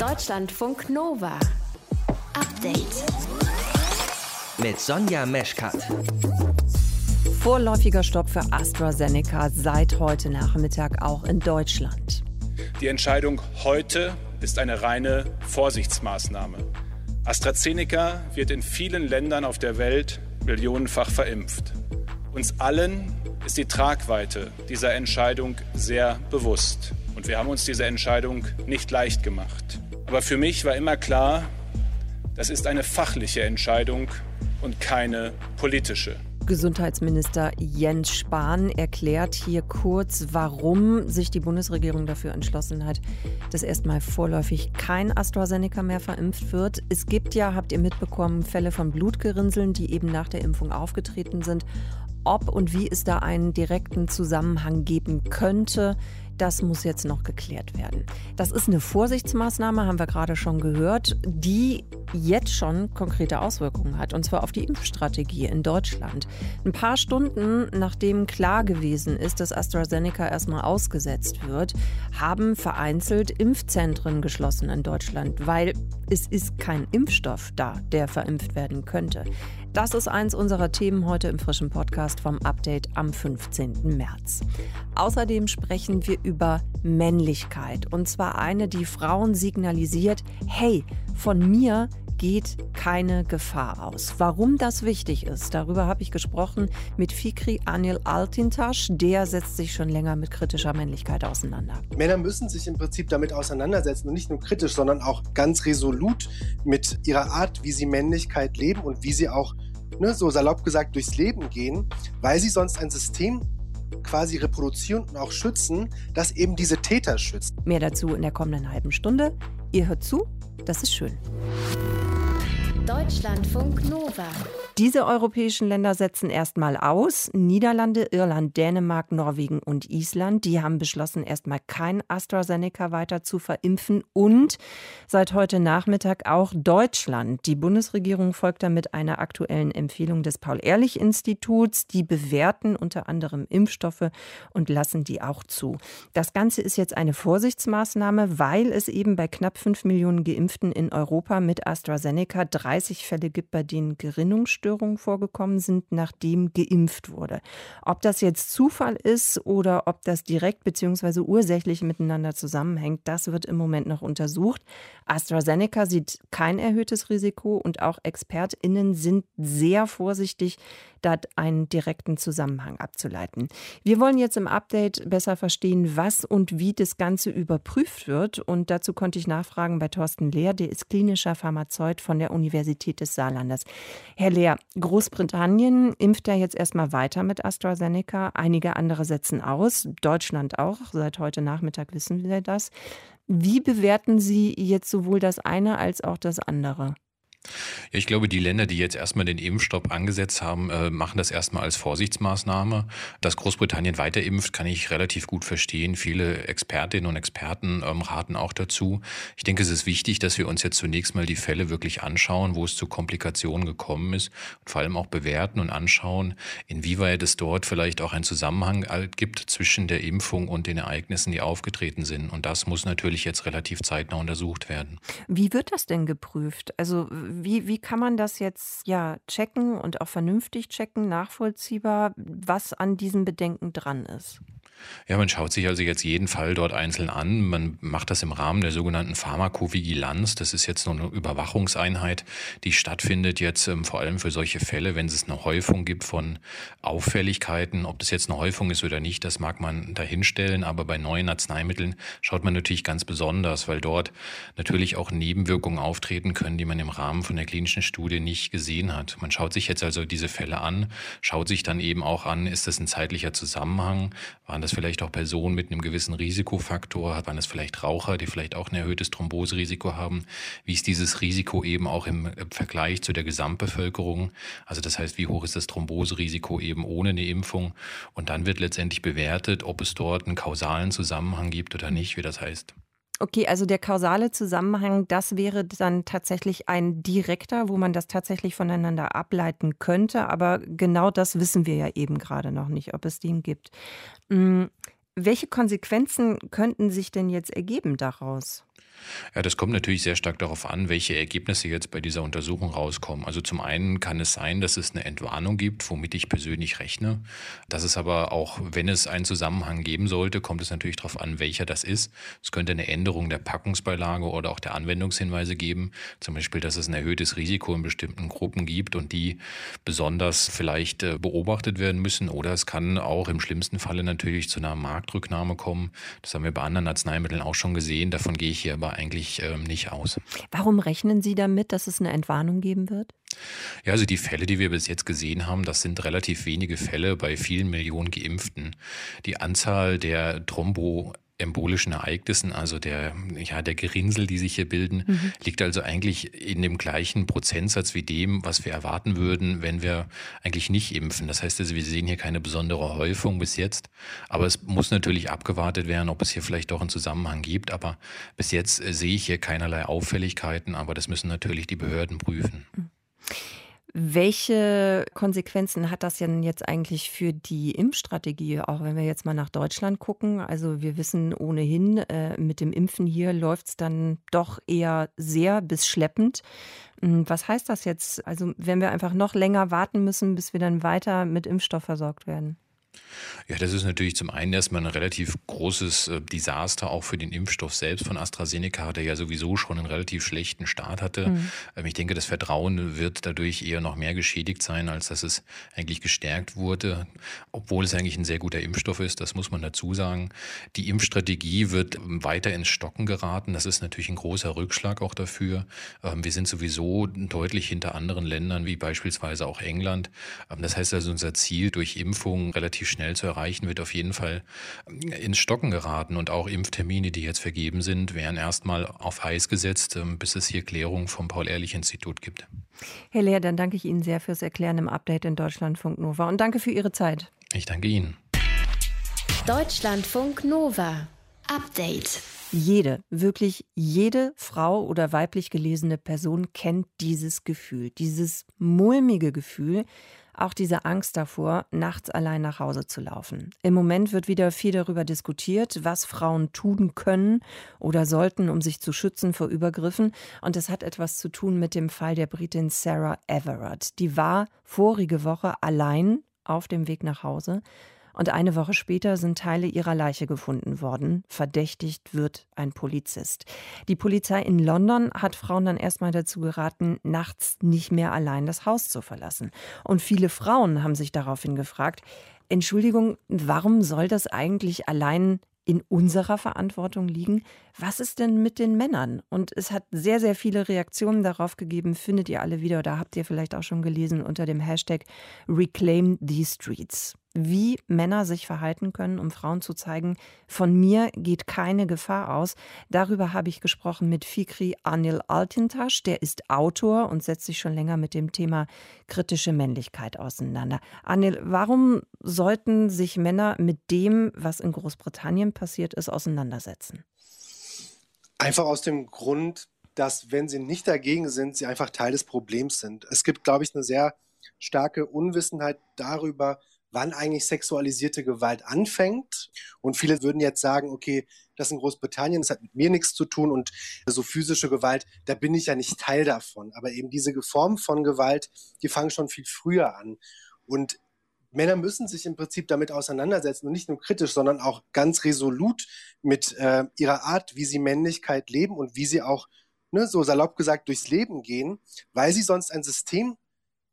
Deutschlandfunk Nova. Update. Mit Sonja Meschkat. Vorläufiger Stopp für AstraZeneca seit heute Nachmittag auch in Deutschland. Die Entscheidung heute ist eine reine Vorsichtsmaßnahme. AstraZeneca wird in vielen Ländern auf der Welt millionenfach verimpft. Uns allen ist die Tragweite dieser Entscheidung sehr bewusst. Und wir haben uns diese Entscheidung nicht leicht gemacht. Aber für mich war immer klar, das ist eine fachliche Entscheidung und keine politische. Gesundheitsminister Jens Spahn erklärt hier kurz, warum sich die Bundesregierung dafür entschlossen hat, dass erstmal vorläufig kein AstraZeneca mehr verimpft wird. Es gibt ja, habt ihr mitbekommen, Fälle von Blutgerinnseln, die eben nach der Impfung aufgetreten sind. Ob und wie es da einen direkten Zusammenhang geben könnte, das muss jetzt noch geklärt werden. Das ist eine Vorsichtsmaßnahme, haben wir gerade schon gehört, die jetzt schon konkrete Auswirkungen hat, und zwar auf die Impfstrategie in Deutschland. Ein paar Stunden nachdem klar gewesen ist, dass AstraZeneca erstmal ausgesetzt wird, haben vereinzelt Impfzentren geschlossen in Deutschland, weil es ist kein Impfstoff da, der verimpft werden könnte. Das ist eins unserer Themen heute im frischen Podcast vom Update am 15. März. Außerdem sprechen wir über Männlichkeit und zwar eine, die Frauen signalisiert, hey, von mir geht keine Gefahr aus. Warum das wichtig ist, darüber habe ich gesprochen mit Fikri Anil Altintasch. Der setzt sich schon länger mit kritischer Männlichkeit auseinander. Männer müssen sich im Prinzip damit auseinandersetzen und nicht nur kritisch, sondern auch ganz resolut mit ihrer Art, wie sie Männlichkeit leben und wie sie auch, ne, so salopp gesagt, durchs Leben gehen, weil sie sonst ein System quasi reproduzieren und auch schützen, das eben diese Täter schützt. Mehr dazu in der kommenden halben Stunde. Ihr hört zu, das ist schön. Deutschlandfunk Nova. Diese europäischen Länder setzen erstmal aus. Niederlande, Irland, Dänemark, Norwegen und Island, die haben beschlossen, erstmal kein AstraZeneca weiter zu verimpfen. Und seit heute Nachmittag auch Deutschland. Die Bundesregierung folgt damit einer aktuellen Empfehlung des Paul-Ehrlich-Instituts. Die bewerten unter anderem Impfstoffe und lassen die auch zu. Das Ganze ist jetzt eine Vorsichtsmaßnahme, weil es eben bei knapp fünf Millionen Geimpften in Europa mit AstraZeneca 30 Fälle gibt, bei denen Gerinnungsstörungen Essstörungen vorgekommen sind, nachdem geimpft wurde. Ob das jetzt Zufall ist oder ob das direkt bzw. ursächlich miteinander zusammenhängt, das wird im Moment noch untersucht. AstraZeneca sieht kein erhöhtes Risiko und auch ExpertInnen sind sehr vorsichtig, da einen direkten Zusammenhang abzuleiten. Wir wollen jetzt im Update besser verstehen, was und wie das Ganze überprüft wird. Und dazu konnte ich nachfragen bei Thorsten Lehr, der ist klinischer Pharmazeut von der Universität des Saarlandes. Herr Lehr, Großbritannien impft ja jetzt erstmal weiter mit AstraZeneca. Einige andere setzen aus. Deutschland auch. Seit heute Nachmittag wissen wir das. Wie bewerten Sie jetzt sowohl das eine als auch das andere? Ja, ich glaube, die Länder, die jetzt erstmal den Impfstopp angesetzt haben, äh, machen das erstmal als Vorsichtsmaßnahme. Dass Großbritannien weiter impft, kann ich relativ gut verstehen. Viele Expertinnen und Experten ähm, raten auch dazu. Ich denke, es ist wichtig, dass wir uns jetzt zunächst mal die Fälle wirklich anschauen, wo es zu Komplikationen gekommen ist und vor allem auch bewerten und anschauen, inwieweit es dort vielleicht auch einen Zusammenhang gibt zwischen der Impfung und den Ereignissen, die aufgetreten sind. Und das muss natürlich jetzt relativ zeitnah untersucht werden. Wie wird das denn geprüft? Also wie, wie kann man das jetzt ja checken und auch vernünftig checken, nachvollziehbar, was an diesen Bedenken dran ist? Ja, man schaut sich also jetzt jeden Fall dort einzeln an. Man macht das im Rahmen der sogenannten Pharmakovigilanz. Das ist jetzt nur eine Überwachungseinheit, die stattfindet jetzt ähm, vor allem für solche Fälle, wenn es eine Häufung gibt von Auffälligkeiten. Ob das jetzt eine Häufung ist oder nicht, das mag man dahinstellen. Aber bei neuen Arzneimitteln schaut man natürlich ganz besonders, weil dort natürlich auch Nebenwirkungen auftreten können, die man im Rahmen von der klinischen Studie nicht gesehen hat. Man schaut sich jetzt also diese Fälle an, schaut sich dann eben auch an, ist das ein zeitlicher Zusammenhang? Waren das vielleicht auch Personen mit einem gewissen Risikofaktor? Man das vielleicht Raucher, die vielleicht auch ein erhöhtes Thromboserisiko haben? Wie ist dieses Risiko eben auch im Vergleich zu der Gesamtbevölkerung? Also das heißt, wie hoch ist das Thromboserisiko eben ohne eine Impfung? Und dann wird letztendlich bewertet, ob es dort einen kausalen Zusammenhang gibt oder nicht, wie das heißt. Okay, also der kausale Zusammenhang, das wäre dann tatsächlich ein direkter, wo man das tatsächlich voneinander ableiten könnte. Aber genau das wissen wir ja eben gerade noch nicht, ob es den gibt. Hm, welche Konsequenzen könnten sich denn jetzt ergeben daraus? Ja, das kommt natürlich sehr stark darauf an, welche Ergebnisse jetzt bei dieser Untersuchung rauskommen. Also zum einen kann es sein, dass es eine Entwarnung gibt, womit ich persönlich rechne. Das ist aber auch, wenn es einen Zusammenhang geben sollte, kommt es natürlich darauf an, welcher das ist. Es könnte eine Änderung der Packungsbeilage oder auch der Anwendungshinweise geben. Zum Beispiel, dass es ein erhöhtes Risiko in bestimmten Gruppen gibt und die besonders vielleicht äh, beobachtet werden müssen. Oder es kann auch im schlimmsten Falle natürlich zu einer Marktrücknahme kommen. Das haben wir bei anderen Arzneimitteln auch schon gesehen. Davon gehe ich hier aber eigentlich ähm, nicht aus. Warum rechnen Sie damit, dass es eine Entwarnung geben wird? Ja, also die Fälle, die wir bis jetzt gesehen haben, das sind relativ wenige Fälle bei vielen Millionen Geimpften. Die Anzahl der Thrombo embolischen Ereignissen, also der, ja, der Gerinnsel, die sich hier bilden, mhm. liegt also eigentlich in dem gleichen Prozentsatz wie dem, was wir erwarten würden, wenn wir eigentlich nicht impfen. Das heißt also, wir sehen hier keine besondere Häufung bis jetzt. Aber es muss natürlich abgewartet werden, ob es hier vielleicht doch einen Zusammenhang gibt. Aber bis jetzt äh, sehe ich hier keinerlei Auffälligkeiten, aber das müssen natürlich die Behörden prüfen. Mhm. Welche Konsequenzen hat das denn jetzt eigentlich für die Impfstrategie, auch wenn wir jetzt mal nach Deutschland gucken? Also wir wissen ohnehin, äh, mit dem Impfen hier läuft es dann doch eher sehr bis schleppend. Hm, was heißt das jetzt? Also wenn wir einfach noch länger warten müssen, bis wir dann weiter mit Impfstoff versorgt werden? Ja, das ist natürlich zum einen erstmal ein relativ großes äh, Desaster auch für den Impfstoff selbst von AstraZeneca, der ja sowieso schon einen relativ schlechten Start hatte. Mhm. Ähm, ich denke, das Vertrauen wird dadurch eher noch mehr geschädigt sein, als dass es eigentlich gestärkt wurde, obwohl es eigentlich ein sehr guter Impfstoff ist, das muss man dazu sagen. Die Impfstrategie wird weiter ins Stocken geraten. Das ist natürlich ein großer Rückschlag auch dafür. Ähm, wir sind sowieso deutlich hinter anderen Ländern, wie beispielsweise auch England. Ähm, das heißt also, unser Ziel durch Impfungen relativ schnell zu erreichen, wird auf jeden Fall ins Stocken geraten. Und auch Impftermine, die jetzt vergeben sind, werden erstmal auf Eis gesetzt, ähm, bis es hier Klärung vom Paul-Ehrlich-Institut gibt. Herr Lehr, dann danke ich Ihnen sehr fürs Erklären im Update in Deutschlandfunk Nova und danke für Ihre Zeit. Ich danke Ihnen. Deutschlandfunk Nova. Update. Jede, wirklich jede Frau oder weiblich gelesene Person kennt dieses Gefühl, dieses mulmige Gefühl, auch diese Angst davor, nachts allein nach Hause zu laufen. Im Moment wird wieder viel darüber diskutiert, was Frauen tun können oder sollten, um sich zu schützen vor Übergriffen. Und es hat etwas zu tun mit dem Fall der Britin Sarah Everett. Die war vorige Woche allein auf dem Weg nach Hause und eine Woche später sind Teile ihrer Leiche gefunden worden. Verdächtigt wird ein Polizist. Die Polizei in London hat Frauen dann erstmal dazu geraten, nachts nicht mehr allein das Haus zu verlassen. Und viele Frauen haben sich daraufhin gefragt, Entschuldigung, warum soll das eigentlich allein in unserer Verantwortung liegen. Was ist denn mit den Männern? Und es hat sehr, sehr viele Reaktionen darauf gegeben, findet ihr alle wieder oder habt ihr vielleicht auch schon gelesen unter dem Hashtag Reclaim the Streets wie Männer sich verhalten können, um Frauen zu zeigen, von mir geht keine Gefahr aus. Darüber habe ich gesprochen mit Fikri Anil Altintasch, der ist Autor und setzt sich schon länger mit dem Thema kritische Männlichkeit auseinander. Anil, warum sollten sich Männer mit dem, was in Großbritannien passiert ist, auseinandersetzen? Einfach aus dem Grund, dass wenn sie nicht dagegen sind, sie einfach Teil des Problems sind. Es gibt, glaube ich, eine sehr starke Unwissenheit darüber, wann eigentlich sexualisierte Gewalt anfängt. Und viele würden jetzt sagen, okay, das in Großbritannien, das hat mit mir nichts zu tun und so physische Gewalt, da bin ich ja nicht Teil davon. Aber eben diese Form von Gewalt, die fangen schon viel früher an. Und Männer müssen sich im Prinzip damit auseinandersetzen und nicht nur kritisch, sondern auch ganz resolut mit äh, ihrer Art, wie sie Männlichkeit leben und wie sie auch, ne, so salopp gesagt, durchs Leben gehen, weil sie sonst ein System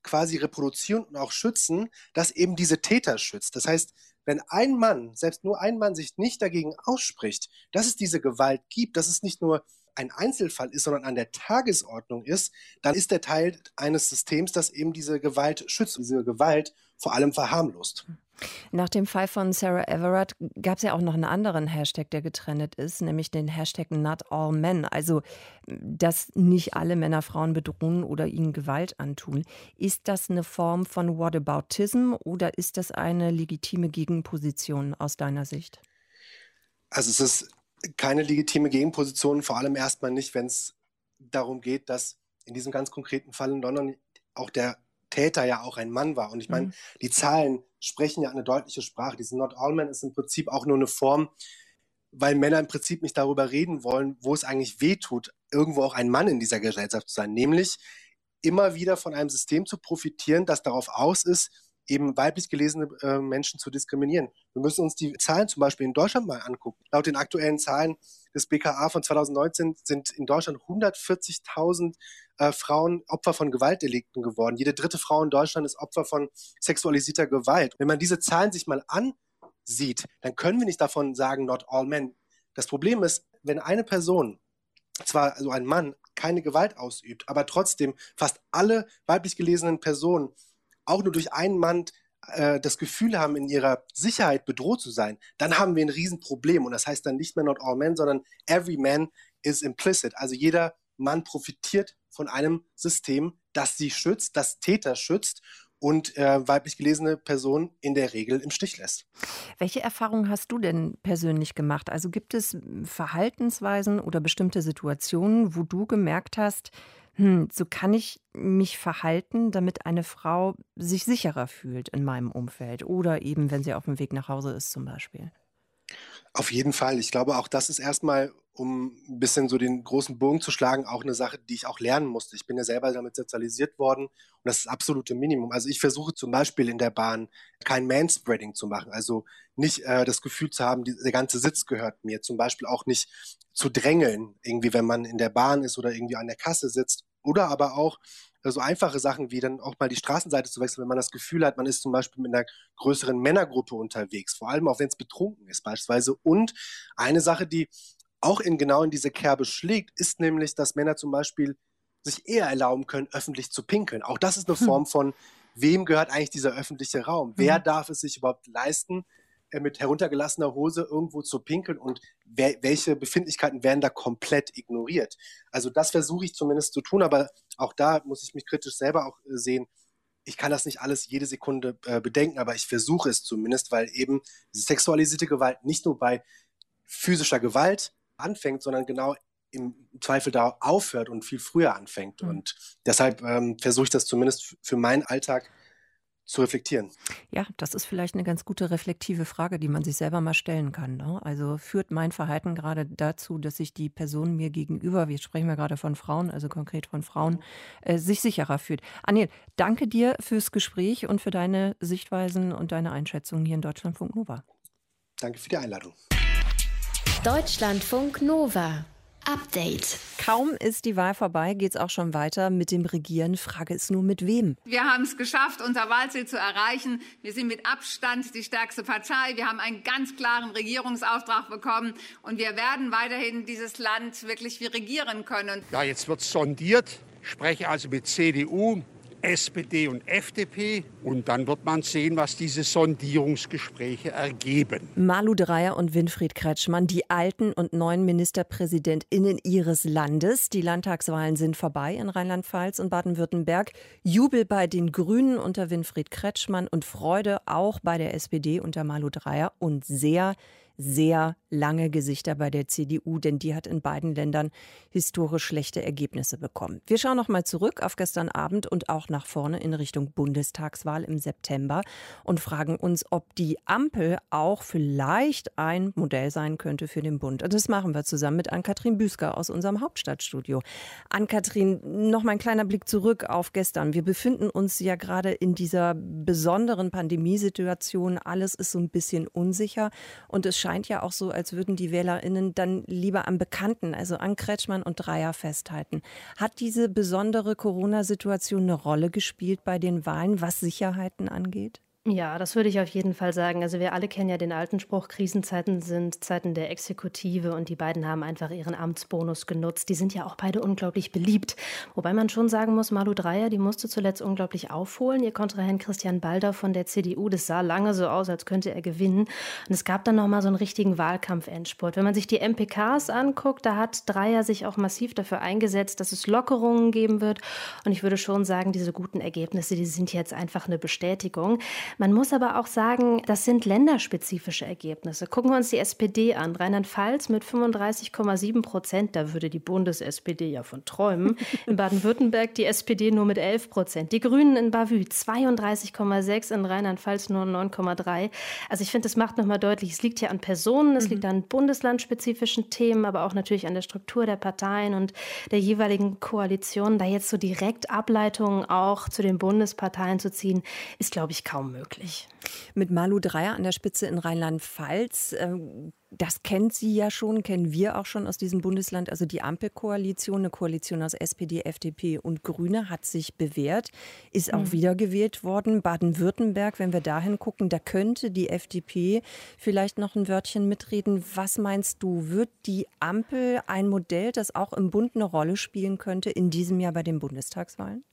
quasi reproduzieren und auch schützen, das eben diese Täter schützt. Das heißt, wenn ein Mann, selbst nur ein Mann sich nicht dagegen ausspricht, dass es diese Gewalt gibt, dass es nicht nur ein Einzelfall ist, sondern an der Tagesordnung ist, dann ist er Teil eines Systems, das eben diese Gewalt schützt, diese Gewalt vor allem verharmlost. Nach dem Fall von Sarah Everett gab es ja auch noch einen anderen Hashtag, der getrennt ist, nämlich den Hashtag Not All Men. Also, dass nicht alle Männer Frauen bedrohen oder ihnen Gewalt antun. Ist das eine Form von Whataboutism oder ist das eine legitime Gegenposition aus deiner Sicht? Also, es ist keine legitime Gegenposition, vor allem erstmal nicht, wenn es darum geht, dass in diesem ganz konkreten Fall in London auch der Täter ja auch ein Mann war. Und ich meine, mhm. die Zahlen sprechen ja eine deutliche Sprache. Diese Not All Men ist im Prinzip auch nur eine Form weil Männer im Prinzip nicht darüber reden wollen, wo es eigentlich weh tut, irgendwo auch ein Mann in dieser Gesellschaft zu sein, nämlich immer wieder von einem System zu profitieren, das darauf aus ist, eben weiblich gelesene äh, Menschen zu diskriminieren. Wir müssen uns die Zahlen zum Beispiel in Deutschland mal angucken. Laut den aktuellen Zahlen des BKA von 2019 sind in Deutschland 140.000 äh, Frauen Opfer von Gewaltdelikten geworden. Jede dritte Frau in Deutschland ist Opfer von sexualisierter Gewalt. Wenn man diese Zahlen sich mal ansieht, dann können wir nicht davon sagen, not all men. Das Problem ist, wenn eine Person, zwar also ein Mann, keine Gewalt ausübt, aber trotzdem fast alle weiblich gelesenen Personen auch nur durch einen Mann äh, das Gefühl haben, in ihrer Sicherheit bedroht zu sein, dann haben wir ein Riesenproblem. Und das heißt dann nicht mehr not all men, sondern every man is implicit. Also jeder Mann profitiert von einem System, das sie schützt, das Täter schützt und äh, weiblich gelesene Personen in der Regel im Stich lässt. Welche Erfahrungen hast du denn persönlich gemacht? Also gibt es Verhaltensweisen oder bestimmte Situationen, wo du gemerkt hast, hm, so kann ich mich verhalten, damit eine Frau sich sicherer fühlt in meinem Umfeld oder eben, wenn sie auf dem Weg nach Hause ist zum Beispiel. Auf jeden Fall. Ich glaube, auch das ist erstmal, um ein bisschen so den großen Bogen zu schlagen, auch eine Sache, die ich auch lernen musste. Ich bin ja selber damit sozialisiert worden und das ist das absolute Minimum. Also ich versuche zum Beispiel in der Bahn kein Manspreading zu machen, also nicht äh, das Gefühl zu haben, die, der ganze Sitz gehört mir. Zum Beispiel auch nicht zu drängeln, irgendwie, wenn man in der Bahn ist oder irgendwie an der Kasse sitzt oder aber auch äh, so einfache Sachen wie dann auch mal die Straßenseite zu wechseln, wenn man das Gefühl hat, man ist zum Beispiel mit einer größeren Männergruppe unterwegs, vor allem auch wenn es betrunken ist beispielsweise. Und eine Sache, die auch in genau in diese Kerbe schlägt, ist nämlich, dass Männer zum Beispiel sich eher erlauben können, öffentlich zu pinkeln. Auch das ist eine hm. Form von, wem gehört eigentlich dieser öffentliche Raum? Wer mhm. darf es sich überhaupt leisten, mit heruntergelassener Hose irgendwo zu pinkeln und wer, welche Befindlichkeiten werden da komplett ignoriert. Also das versuche ich zumindest zu tun, aber auch da muss ich mich kritisch selber auch äh, sehen. Ich kann das nicht alles jede Sekunde äh, bedenken, aber ich versuche es zumindest, weil eben diese sexualisierte Gewalt nicht nur bei physischer Gewalt anfängt, sondern genau im Zweifel da aufhört und viel früher anfängt. Mhm. Und deshalb ähm, versuche ich das zumindest für meinen Alltag zu reflektieren. Ja, das ist vielleicht eine ganz gute reflektive Frage, die man sich selber mal stellen kann. Ne? Also führt mein Verhalten gerade dazu, dass sich die Person mir gegenüber, wir sprechen ja gerade von Frauen, also konkret von Frauen, äh, sich sicherer fühlt. Anil, danke dir fürs Gespräch und für deine Sichtweisen und deine Einschätzungen hier in Deutschlandfunk Nova. Danke für die Einladung. Deutschlandfunk Nova. Update. Kaum ist die Wahl vorbei, geht es auch schon weiter mit dem Regieren. Frage ist nur, mit wem? Wir haben es geschafft, unser Wahlziel zu erreichen. Wir sind mit Abstand die stärkste Partei. Wir haben einen ganz klaren Regierungsauftrag bekommen. Und wir werden weiterhin dieses Land wirklich wie regieren können. Ja, jetzt wird sondiert. Ich spreche also mit CDU, SPD und FDP. Und dann wird man sehen, was diese Sondierungsgespräche ergeben. Malu Dreyer und Winfried Kretschmann, die alten und neuen MinisterpräsidentInnen ihres Landes. Die Landtagswahlen sind vorbei in Rheinland-Pfalz und Baden-Württemberg. Jubel bei den Grünen unter Winfried Kretschmann und Freude auch bei der SPD unter Malu Dreyer und sehr sehr lange Gesichter bei der CDU, denn die hat in beiden Ländern historisch schlechte Ergebnisse bekommen. Wir schauen noch mal zurück auf gestern Abend und auch nach vorne in Richtung Bundestagswahl im September und fragen uns, ob die Ampel auch vielleicht ein Modell sein könnte für den Bund. Und das machen wir zusammen mit Ann-Kathrin Büsker aus unserem Hauptstadtstudio. Ann-Kathrin, noch mal ein kleiner Blick zurück auf gestern. Wir befinden uns ja gerade in dieser besonderen Pandemiesituation. Alles ist so ein bisschen unsicher und es scheint ja auch so, als würden die WählerInnen dann lieber am Bekannten, also an Kretschmann und Dreier festhalten. Hat diese besondere Corona-Situation eine Rolle gespielt bei den Wahlen, was Sicherheiten angeht? Ja, das würde ich auf jeden Fall sagen. Also wir alle kennen ja den alten Spruch, Krisenzeiten sind Zeiten der Exekutive und die beiden haben einfach ihren Amtsbonus genutzt. Die sind ja auch beide unglaublich beliebt. Wobei man schon sagen muss, Malu Dreyer, die musste zuletzt unglaublich aufholen. Ihr Kontrahent Christian Balder von der CDU, das sah lange so aus, als könnte er gewinnen. Und es gab dann nochmal so einen richtigen Wahlkampf-Endspurt. Wenn man sich die MPKs anguckt, da hat Dreyer sich auch massiv dafür eingesetzt, dass es Lockerungen geben wird. Und ich würde schon sagen, diese guten Ergebnisse, die sind jetzt einfach eine Bestätigung. Man muss aber auch sagen, das sind länderspezifische Ergebnisse. Gucken wir uns die SPD an. Rheinland-Pfalz mit 35,7 Prozent, da würde die Bundes-SPD ja von träumen. In Baden-Württemberg die SPD nur mit 11 Prozent. Die Grünen in Bavü 32,6, in Rheinland-Pfalz nur 9,3. Also ich finde, das macht nochmal deutlich, es liegt hier an Personen, es mhm. liegt an bundeslandspezifischen Themen, aber auch natürlich an der Struktur der Parteien und der jeweiligen Koalitionen. Da jetzt so direkt Ableitungen auch zu den Bundesparteien zu ziehen, ist, glaube ich, kaum möglich. Mit Malu Dreyer an der Spitze in Rheinland-Pfalz. Ähm, das kennt sie ja schon, kennen wir auch schon aus diesem Bundesland. Also die Ampelkoalition, eine Koalition aus SPD, FDP und Grüne, hat sich bewährt, ist auch mhm. wiedergewählt worden. Baden-Württemberg, wenn wir dahin gucken, da könnte die FDP vielleicht noch ein Wörtchen mitreden. Was meinst du, wird die Ampel ein Modell, das auch im Bund eine Rolle spielen könnte in diesem Jahr bei den Bundestagswahlen?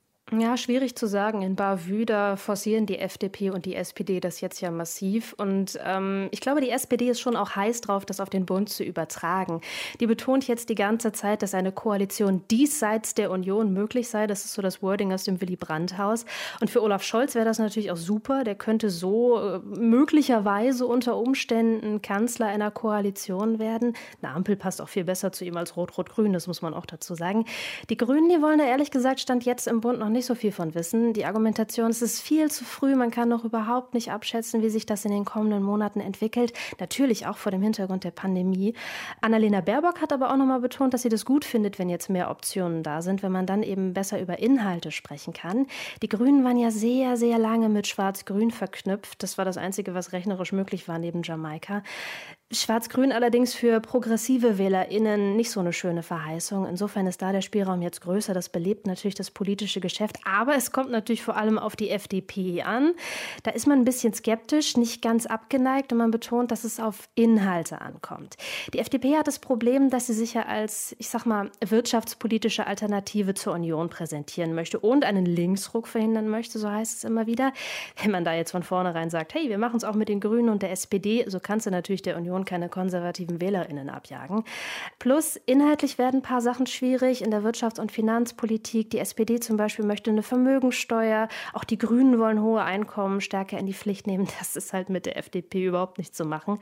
Ja, schwierig zu sagen. In Bavü, da forcieren die FDP und die SPD das jetzt ja massiv. Und ähm, ich glaube, die SPD ist schon auch heiß drauf, das auf den Bund zu übertragen. Die betont jetzt die ganze Zeit, dass eine Koalition diesseits der Union möglich sei. Das ist so das Wording aus dem Willy Brandt-Haus. Und für Olaf Scholz wäre das natürlich auch super. Der könnte so äh, möglicherweise unter Umständen Kanzler einer Koalition werden. Eine Ampel passt auch viel besser zu ihm als Rot-Rot-Grün, das muss man auch dazu sagen. Die Grünen, die wollen da ehrlich gesagt, stand jetzt im Bund noch nicht so viel von wissen. Die Argumentation, es ist viel zu früh, man kann noch überhaupt nicht abschätzen, wie sich das in den kommenden Monaten entwickelt. Natürlich auch vor dem Hintergrund der Pandemie. Annalena Baerbock hat aber auch nochmal betont, dass sie das gut findet, wenn jetzt mehr Optionen da sind, wenn man dann eben besser über Inhalte sprechen kann. Die Grünen waren ja sehr, sehr lange mit Schwarz-Grün verknüpft. Das war das Einzige, was rechnerisch möglich war neben Jamaika. Schwarz-Grün allerdings für progressive WählerInnen nicht so eine schöne Verheißung. Insofern ist da der Spielraum jetzt größer. Das belebt natürlich das politische Geschäft. Aber es kommt natürlich vor allem auf die FDP an. Da ist man ein bisschen skeptisch, nicht ganz abgeneigt und man betont, dass es auf Inhalte ankommt. Die FDP hat das Problem, dass sie sich ja als, ich sag mal, wirtschaftspolitische Alternative zur Union präsentieren möchte und einen Linksruck verhindern möchte, so heißt es immer wieder. Wenn man da jetzt von vornherein sagt, hey, wir machen es auch mit den Grünen und der SPD, so kannst du natürlich der Union Union keine konservativen WählerInnen abjagen. Plus, inhaltlich werden ein paar Sachen schwierig in der Wirtschafts- und Finanzpolitik. Die SPD zum Beispiel möchte eine Vermögensteuer. Auch die Grünen wollen hohe Einkommen stärker in die Pflicht nehmen. Das ist halt mit der FDP überhaupt nicht zu machen.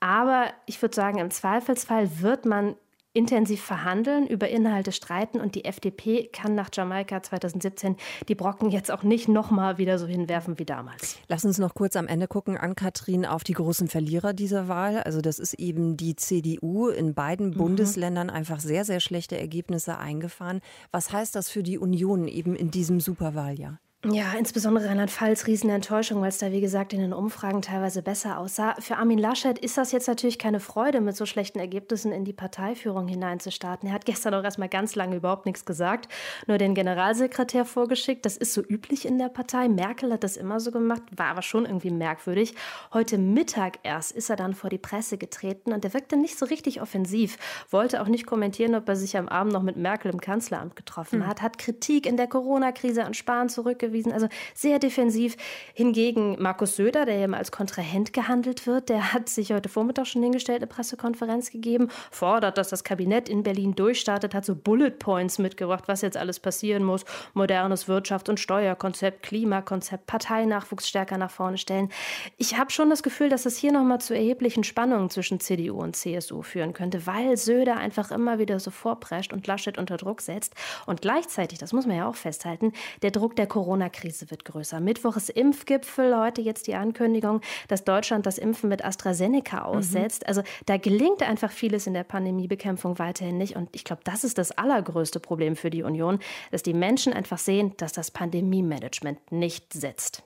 Aber ich würde sagen, im Zweifelsfall wird man intensiv verhandeln, über Inhalte streiten und die FDP kann nach Jamaika 2017 die Brocken jetzt auch nicht nochmal wieder so hinwerfen wie damals. Lass uns noch kurz am Ende gucken, an Kathrin, auf die großen Verlierer dieser Wahl. Also das ist eben die CDU in beiden mhm. Bundesländern einfach sehr, sehr schlechte Ergebnisse eingefahren. Was heißt das für die Union eben in diesem Superwahljahr? Ja, insbesondere Rheinland-Pfalz, Riesenenttäuschung, weil es da, wie gesagt, in den Umfragen teilweise besser aussah. Für Armin Laschet ist das jetzt natürlich keine Freude, mit so schlechten Ergebnissen in die Parteiführung hineinzustarten. Er hat gestern auch erstmal ganz lange überhaupt nichts gesagt, nur den Generalsekretär vorgeschickt. Das ist so üblich in der Partei. Merkel hat das immer so gemacht, war aber schon irgendwie merkwürdig. Heute Mittag erst ist er dann vor die Presse getreten und er wirkte nicht so richtig offensiv, wollte auch nicht kommentieren, ob er sich am Abend noch mit Merkel im Kanzleramt getroffen hm. hat, hat Kritik in der Corona-Krise an Spahn zurückgewiesen verwiesen, also sehr defensiv. Hingegen Markus Söder, der ja immer als Kontrahent gehandelt wird, der hat sich heute Vormittag schon hingestellt, eine Pressekonferenz gegeben, fordert, dass das Kabinett in Berlin durchstartet, hat so Bullet Points mitgebracht, was jetzt alles passieren muss. Modernes Wirtschafts- und Steuerkonzept, Klimakonzept, Parteinachwuchs stärker nach vorne stellen. Ich habe schon das Gefühl, dass es hier nochmal zu erheblichen Spannungen zwischen CDU und CSU führen könnte, weil Söder einfach immer wieder so vorprescht und Laschet unter Druck setzt. Und gleichzeitig, das muss man ja auch festhalten, der Druck der Corona Corona-Krise wird größer. Mittwoch ist Impfgipfel, heute jetzt die Ankündigung, dass Deutschland das Impfen mit AstraZeneca mhm. aussetzt. Mhm. Also da gelingt einfach vieles in der Pandemiebekämpfung weiterhin nicht. Und ich glaube, das ist das allergrößte Problem für die Union, dass die Menschen einfach sehen, dass das Pandemie-Management nicht setzt.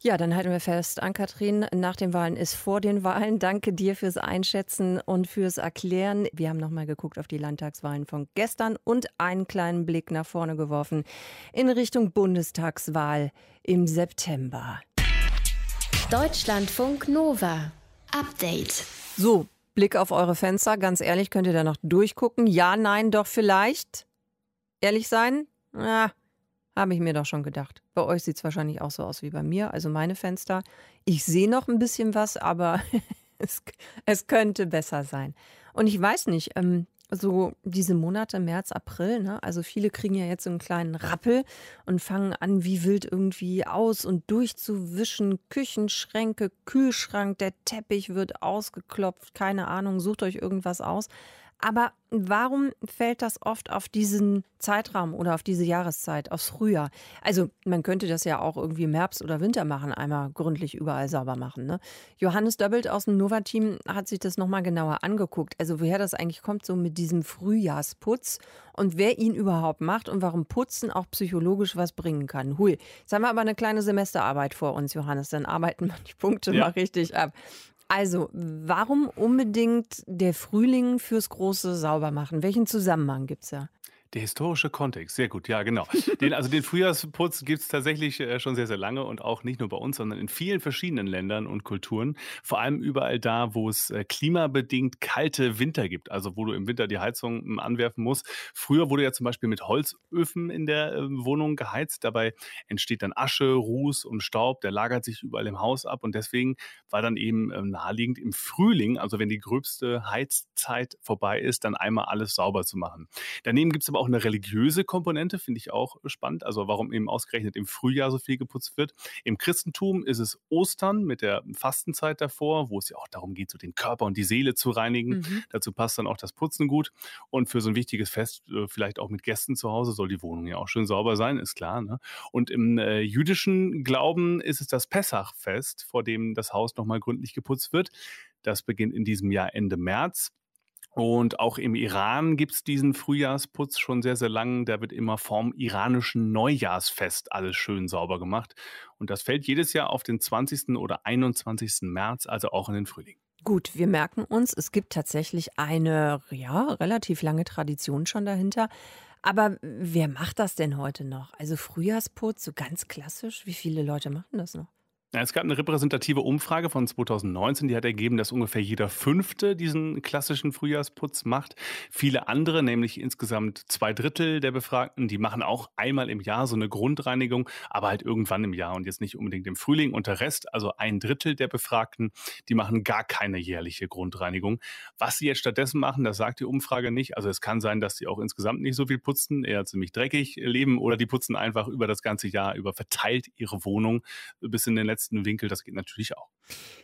Ja, dann halten wir fest, Ann-Kathrin, nach den Wahlen ist vor den Wahlen. Danke dir fürs Einschätzen und fürs Erklären. Wir haben nochmal geguckt auf die Landtagswahlen von gestern und einen kleinen Blick nach vorne geworfen in Richtung Bundestagswahl im September. Deutschlandfunk Nova. Update. So, Blick auf eure Fenster. Ganz ehrlich, könnt ihr da noch durchgucken? Ja, nein, doch vielleicht? Ehrlich sein? Ja, habe ich mir doch schon gedacht. Bei euch sieht es wahrscheinlich auch so aus wie bei mir, also meine Fenster. Ich sehe noch ein bisschen was, aber es, es, könnte besser sein. Und ich weiß nicht, ähm, so diese Monate März, April. Ne? Also viele kriegen ja jetzt so einen kleinen Rappel und fangen an, wie wild irgendwie aus und durchzuwischen. Küchenschränke, Kühlschrank, der Teppich wird ausgeklopft. Keine Ahnung, sucht euch irgendwas aus. Aber warum fällt das oft auf diesen Zeitraum oder auf diese Jahreszeit, aufs Frühjahr? Also man könnte das ja auch irgendwie im Herbst oder Winter machen, einmal gründlich überall sauber machen. Ne? Johannes Döbbelt aus dem Nova-Team hat sich das nochmal genauer angeguckt. Also woher das eigentlich kommt, so mit diesem Frühjahrsputz und wer ihn überhaupt macht und warum Putzen auch psychologisch was bringen kann. Hui, jetzt haben wir aber eine kleine Semesterarbeit vor uns, Johannes. Dann arbeiten wir die Punkte ja. mal richtig ab. Also, warum unbedingt der Frühling fürs große Saubermachen? Welchen Zusammenhang gibt es da? Der historische Kontext, sehr gut, ja, genau. Den, also den Frühjahrsputz gibt es tatsächlich äh, schon sehr, sehr lange und auch nicht nur bei uns, sondern in vielen verschiedenen Ländern und Kulturen. Vor allem überall da, wo es äh, klimabedingt kalte Winter gibt, also wo du im Winter die Heizung hm, anwerfen musst. Früher wurde ja zum Beispiel mit Holzöfen in der äh, Wohnung geheizt. Dabei entsteht dann Asche, Ruß und Staub, der lagert sich überall im Haus ab und deswegen war dann eben ähm, naheliegend im Frühling, also wenn die gröbste Heizzeit vorbei ist, dann einmal alles sauber zu machen. Daneben gibt es aber auch eine religiöse Komponente, finde ich auch spannend. Also warum eben ausgerechnet im Frühjahr so viel geputzt wird. Im Christentum ist es Ostern mit der Fastenzeit davor, wo es ja auch darum geht, so den Körper und die Seele zu reinigen. Mhm. Dazu passt dann auch das Putzen gut. Und für so ein wichtiges Fest, äh, vielleicht auch mit Gästen zu Hause, soll die Wohnung ja auch schön sauber sein, ist klar. Ne? Und im äh, jüdischen Glauben ist es das Pessachfest, vor dem das Haus nochmal gründlich geputzt wird. Das beginnt in diesem Jahr Ende März. Und auch im Iran gibt es diesen Frühjahrsputz schon sehr, sehr lang. Da wird immer vorm iranischen Neujahrsfest alles schön sauber gemacht. Und das fällt jedes Jahr auf den 20. oder 21. März, also auch in den Frühling. Gut, wir merken uns, es gibt tatsächlich eine ja, relativ lange Tradition schon dahinter. Aber wer macht das denn heute noch? Also Frühjahrsputz, so ganz klassisch, wie viele Leute machen das noch? Es gab eine repräsentative Umfrage von 2019, die hat ergeben, dass ungefähr jeder Fünfte diesen klassischen Frühjahrsputz macht. Viele andere, nämlich insgesamt zwei Drittel der Befragten, die machen auch einmal im Jahr so eine Grundreinigung, aber halt irgendwann im Jahr und jetzt nicht unbedingt im Frühling. Und der Rest, also ein Drittel der Befragten, die machen gar keine jährliche Grundreinigung. Was sie jetzt stattdessen machen, das sagt die Umfrage nicht. Also es kann sein, dass sie auch insgesamt nicht so viel putzen, eher ziemlich dreckig leben oder die putzen einfach über das ganze Jahr über verteilt ihre Wohnung bis in den letzten letzten Winkel, das geht natürlich auch.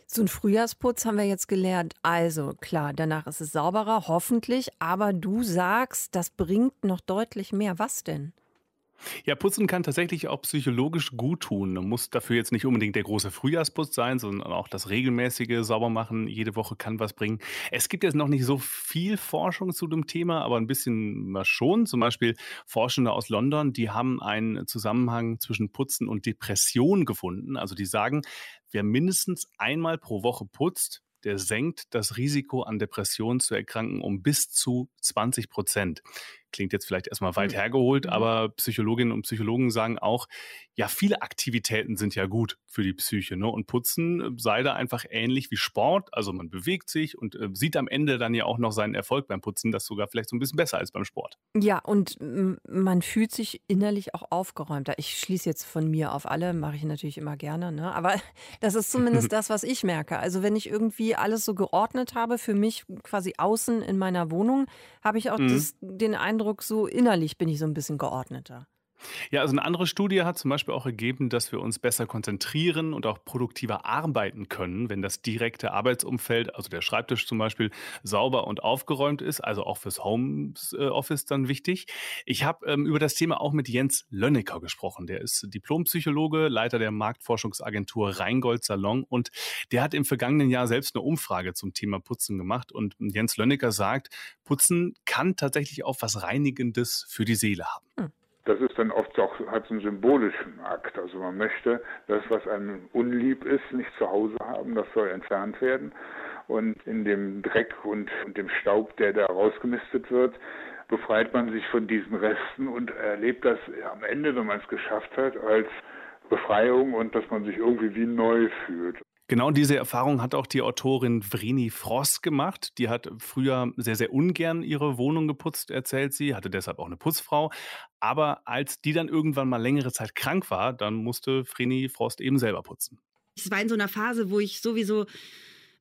So ein Frühjahrsputz haben wir jetzt gelernt. Also klar, danach ist es sauberer, hoffentlich. Aber du sagst, das bringt noch deutlich mehr. Was denn? Ja, Putzen kann tatsächlich auch psychologisch gut tun. Man muss dafür jetzt nicht unbedingt der große Frühjahrsputz sein, sondern auch das regelmäßige Saubermachen jede Woche kann was bringen. Es gibt jetzt noch nicht so viel Forschung zu dem Thema, aber ein bisschen schon. Zum Beispiel Forschende aus London, die haben einen Zusammenhang zwischen Putzen und Depression gefunden. Also die sagen, wer mindestens einmal pro Woche putzt, der senkt das Risiko an Depressionen zu erkranken um bis zu 20 Prozent. Klingt jetzt vielleicht erstmal weit hm. hergeholt, mhm. aber Psychologinnen und Psychologen sagen auch, ja, viele Aktivitäten sind ja gut für die Psyche. Ne? Und Putzen äh, sei da einfach ähnlich wie Sport. Also man bewegt sich und äh, sieht am Ende dann ja auch noch seinen Erfolg beim Putzen, das sogar vielleicht so ein bisschen besser als beim Sport. Ja, und man fühlt sich innerlich auch aufgeräumter. Ich schließe jetzt von mir auf alle, mache ich natürlich immer gerne. Ne? Aber das ist zumindest das, was ich merke. Also wenn ich irgendwie alles so geordnet habe, für mich quasi außen in meiner Wohnung, habe ich auch mhm. das, den Eindruck, Eindruck, so innerlich bin ich so ein bisschen geordneter. Ja, also eine andere Studie hat zum Beispiel auch ergeben, dass wir uns besser konzentrieren und auch produktiver arbeiten können, wenn das direkte Arbeitsumfeld, also der Schreibtisch zum Beispiel, sauber und aufgeräumt ist, also auch fürs Homeoffice dann wichtig. Ich habe ähm, über das Thema auch mit Jens Lönnecker gesprochen. Der ist Diplompsychologe, Leiter der Marktforschungsagentur Rheingold Salon und der hat im vergangenen Jahr selbst eine Umfrage zum Thema Putzen gemacht und Jens Lönnecker sagt, Putzen kann tatsächlich auch was Reinigendes für die Seele haben. Hm. Das ist dann oft auch hat einen symbolischen Akt. Also man möchte das, was einem unlieb ist, nicht zu Hause haben. Das soll entfernt werden. Und in dem Dreck und, und dem Staub, der da rausgemistet wird, befreit man sich von diesen Resten und erlebt das am Ende, wenn man es geschafft hat, als Befreiung und dass man sich irgendwie wie neu fühlt. Genau diese Erfahrung hat auch die Autorin Vreni Frost gemacht. Die hat früher sehr, sehr ungern ihre Wohnung geputzt, erzählt sie, hatte deshalb auch eine Putzfrau. Aber als die dann irgendwann mal längere Zeit krank war, dann musste Vreni Frost eben selber putzen. Ich war in so einer Phase, wo ich sowieso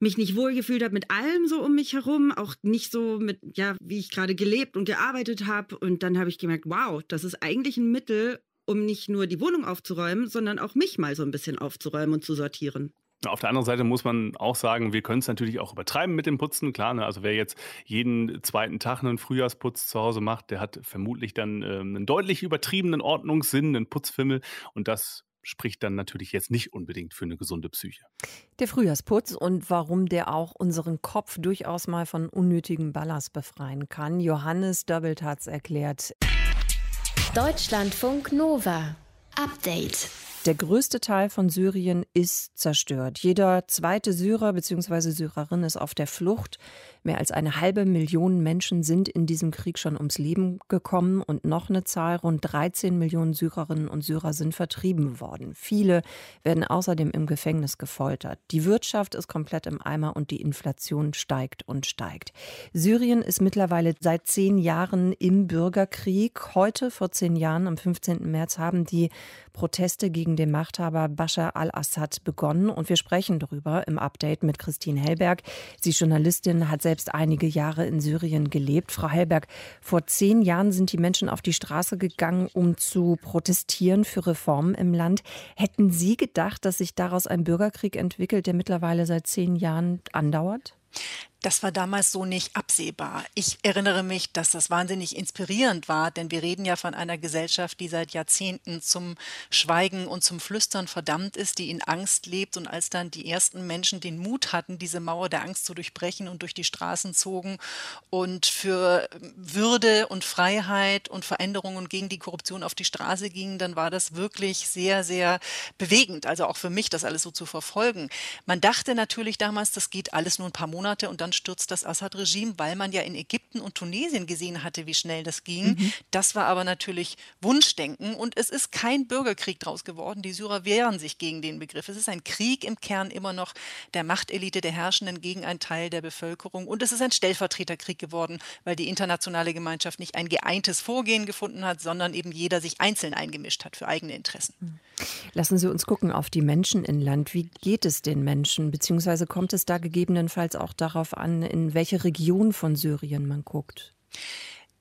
mich nicht wohlgefühlt habe mit allem so um mich herum, auch nicht so mit, ja, wie ich gerade gelebt und gearbeitet habe. Und dann habe ich gemerkt, wow, das ist eigentlich ein Mittel, um nicht nur die Wohnung aufzuräumen, sondern auch mich mal so ein bisschen aufzuräumen und zu sortieren. Auf der anderen Seite muss man auch sagen, wir können es natürlich auch übertreiben mit dem Putzen. Klar, ne? also wer jetzt jeden zweiten Tag einen Frühjahrsputz zu Hause macht, der hat vermutlich dann äh, einen deutlich übertriebenen Ordnungssinn, einen Putzfimmel. Und das spricht dann natürlich jetzt nicht unbedingt für eine gesunde Psyche. Der Frühjahrsputz und warum der auch unseren Kopf durchaus mal von unnötigem Ballast befreien kann. Johannes Doppeltatz erklärt. Deutschlandfunk Nova. Update. Der größte Teil von Syrien ist zerstört. Jeder zweite Syrer bzw. Syrerin ist auf der Flucht. Mehr als eine halbe Million Menschen sind in diesem Krieg schon ums Leben gekommen und noch eine Zahl, rund 13 Millionen Syrerinnen und Syrer sind vertrieben worden. Viele werden außerdem im Gefängnis gefoltert. Die Wirtschaft ist komplett im Eimer und die Inflation steigt und steigt. Syrien ist mittlerweile seit zehn Jahren im Bürgerkrieg. Heute, vor zehn Jahren, am 15. März, haben die Proteste gegen den Machthaber Bashar al-Assad begonnen und wir sprechen darüber im Update mit Christine Hellberg. Sie Journalistin hat selbst selbst einige Jahre in Syrien gelebt. Frau Hellberg, vor zehn Jahren sind die Menschen auf die Straße gegangen, um zu protestieren für Reformen im Land. Hätten Sie gedacht, dass sich daraus ein Bürgerkrieg entwickelt, der mittlerweile seit zehn Jahren andauert? Das war damals so nicht absehbar. Ich erinnere mich, dass das wahnsinnig inspirierend war, denn wir reden ja von einer Gesellschaft, die seit Jahrzehnten zum Schweigen und zum Flüstern verdammt ist, die in Angst lebt. Und als dann die ersten Menschen den Mut hatten, diese Mauer der Angst zu durchbrechen und durch die Straßen zogen und für Würde und Freiheit und Veränderungen gegen die Korruption auf die Straße gingen, dann war das wirklich sehr, sehr bewegend. Also auch für mich, das alles so zu verfolgen. Man dachte natürlich damals, das geht alles nur ein paar Monate und dann stürzt das Assad-Regime, weil man ja in Ägypten und Tunesien gesehen hatte, wie schnell das ging. Mhm. Das war aber natürlich Wunschdenken und es ist kein Bürgerkrieg draus geworden. Die Syrer wehren sich gegen den Begriff. Es ist ein Krieg im Kern immer noch der Machtelite der Herrschenden gegen einen Teil der Bevölkerung und es ist ein Stellvertreterkrieg geworden, weil die internationale Gemeinschaft nicht ein geeintes Vorgehen gefunden hat, sondern eben jeder sich einzeln eingemischt hat für eigene Interessen. Mhm. Lassen Sie uns gucken auf die Menschen in Land. Wie geht es den Menschen? Beziehungsweise kommt es da gegebenenfalls auch darauf an, in welche Region von Syrien man guckt?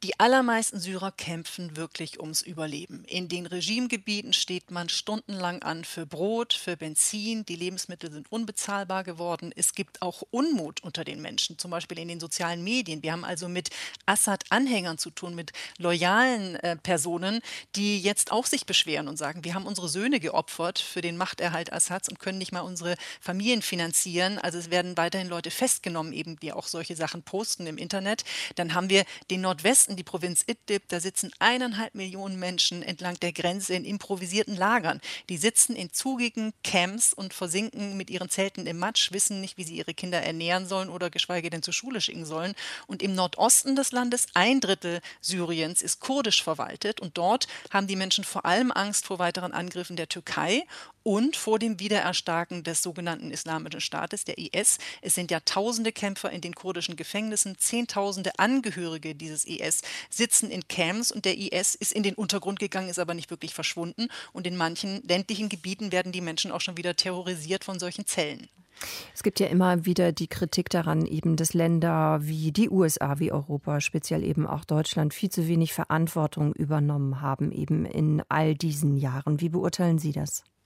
Die allermeisten Syrer kämpfen wirklich ums Überleben. In den Regimegebieten steht man stundenlang an für Brot, für Benzin. Die Lebensmittel sind unbezahlbar geworden. Es gibt auch Unmut unter den Menschen, zum Beispiel in den sozialen Medien. Wir haben also mit Assad-Anhängern zu tun, mit loyalen äh, Personen, die jetzt auch sich beschweren und sagen, wir haben unsere Söhne geopfert für den Machterhalt Assads und können nicht mal unsere Familien finanzieren. Also es werden weiterhin Leute festgenommen, eben die auch solche Sachen posten im Internet. Dann haben wir den Nordwesten Osten, die Provinz Idlib, da sitzen eineinhalb Millionen Menschen entlang der Grenze in improvisierten Lagern. Die sitzen in zugigen Camps und versinken mit ihren Zelten im Matsch, wissen nicht, wie sie ihre Kinder ernähren sollen oder geschweige denn zur Schule schicken sollen. Und im Nordosten des Landes, ein Drittel Syriens, ist kurdisch verwaltet. Und dort haben die Menschen vor allem Angst vor weiteren Angriffen der Türkei und vor dem Wiedererstarken des sogenannten Islamischen Staates, der IS. Es sind ja tausende Kämpfer in den kurdischen Gefängnissen, zehntausende Angehörige dieses IS sitzen in Camps und der IS ist in den Untergrund gegangen, ist aber nicht wirklich verschwunden. Und in manchen ländlichen Gebieten werden die Menschen auch schon wieder terrorisiert von solchen Zellen. Es gibt ja immer wieder die Kritik daran, eben, dass Länder wie die USA, wie Europa, speziell eben auch Deutschland, viel zu wenig Verantwortung übernommen haben, eben in all diesen Jahren. Wie beurteilen Sie das?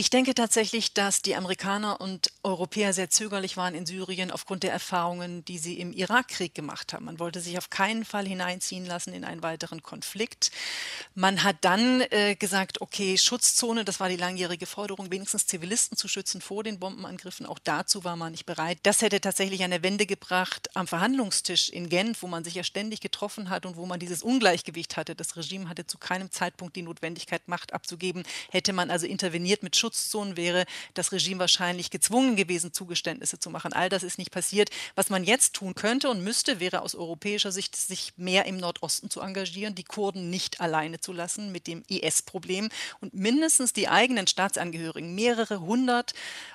Ich denke tatsächlich, dass die Amerikaner und Europäer sehr zögerlich waren in Syrien aufgrund der Erfahrungen, die sie im Irakkrieg gemacht haben. Man wollte sich auf keinen Fall hineinziehen lassen in einen weiteren Konflikt. Man hat dann äh, gesagt, okay, Schutzzone, das war die langjährige Forderung, wenigstens Zivilisten zu schützen vor den Bombenangriffen. Auch dazu war man nicht bereit. Das hätte tatsächlich eine Wende gebracht am Verhandlungstisch in Genf, wo man sich ja ständig getroffen hat und wo man dieses Ungleichgewicht hatte. Das Regime hatte zu keinem Zeitpunkt die Notwendigkeit, Macht abzugeben. Hätte man also interveniert mit Schutz Schutzzonen wäre das Regime wahrscheinlich gezwungen gewesen, Zugeständnisse zu machen. All das ist nicht passiert. Was man jetzt tun könnte und müsste, wäre aus europäischer Sicht, sich mehr im Nordosten zu engagieren, die Kurden nicht alleine zu lassen mit dem IS-Problem und mindestens die eigenen Staatsangehörigen, mehrere hundert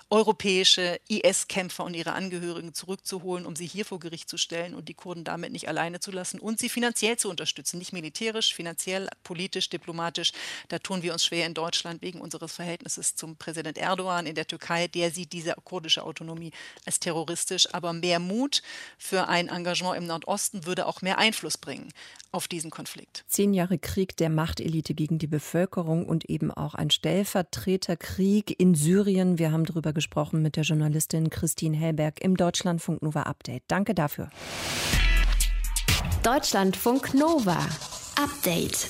europäische IS-Kämpfer und ihre Angehörigen zurückzuholen, um sie hier vor Gericht zu stellen und die Kurden damit nicht alleine zu lassen und sie finanziell zu unterstützen. Nicht militärisch, finanziell, politisch, diplomatisch. Da tun wir uns schwer in Deutschland wegen unseres Verhältnisses zum Präsident Erdogan in der Türkei, der sieht diese kurdische Autonomie als terroristisch. Aber mehr Mut für ein Engagement im Nordosten würde auch mehr Einfluss bringen auf diesen Konflikt. Zehn Jahre Krieg der Machtelite gegen die Bevölkerung und eben auch ein Stellvertreterkrieg in Syrien. Wir haben darüber gesprochen mit der Journalistin Christine Hellberg im Deutschlandfunk Nova Update. Danke dafür. Deutschlandfunk Nova. Update.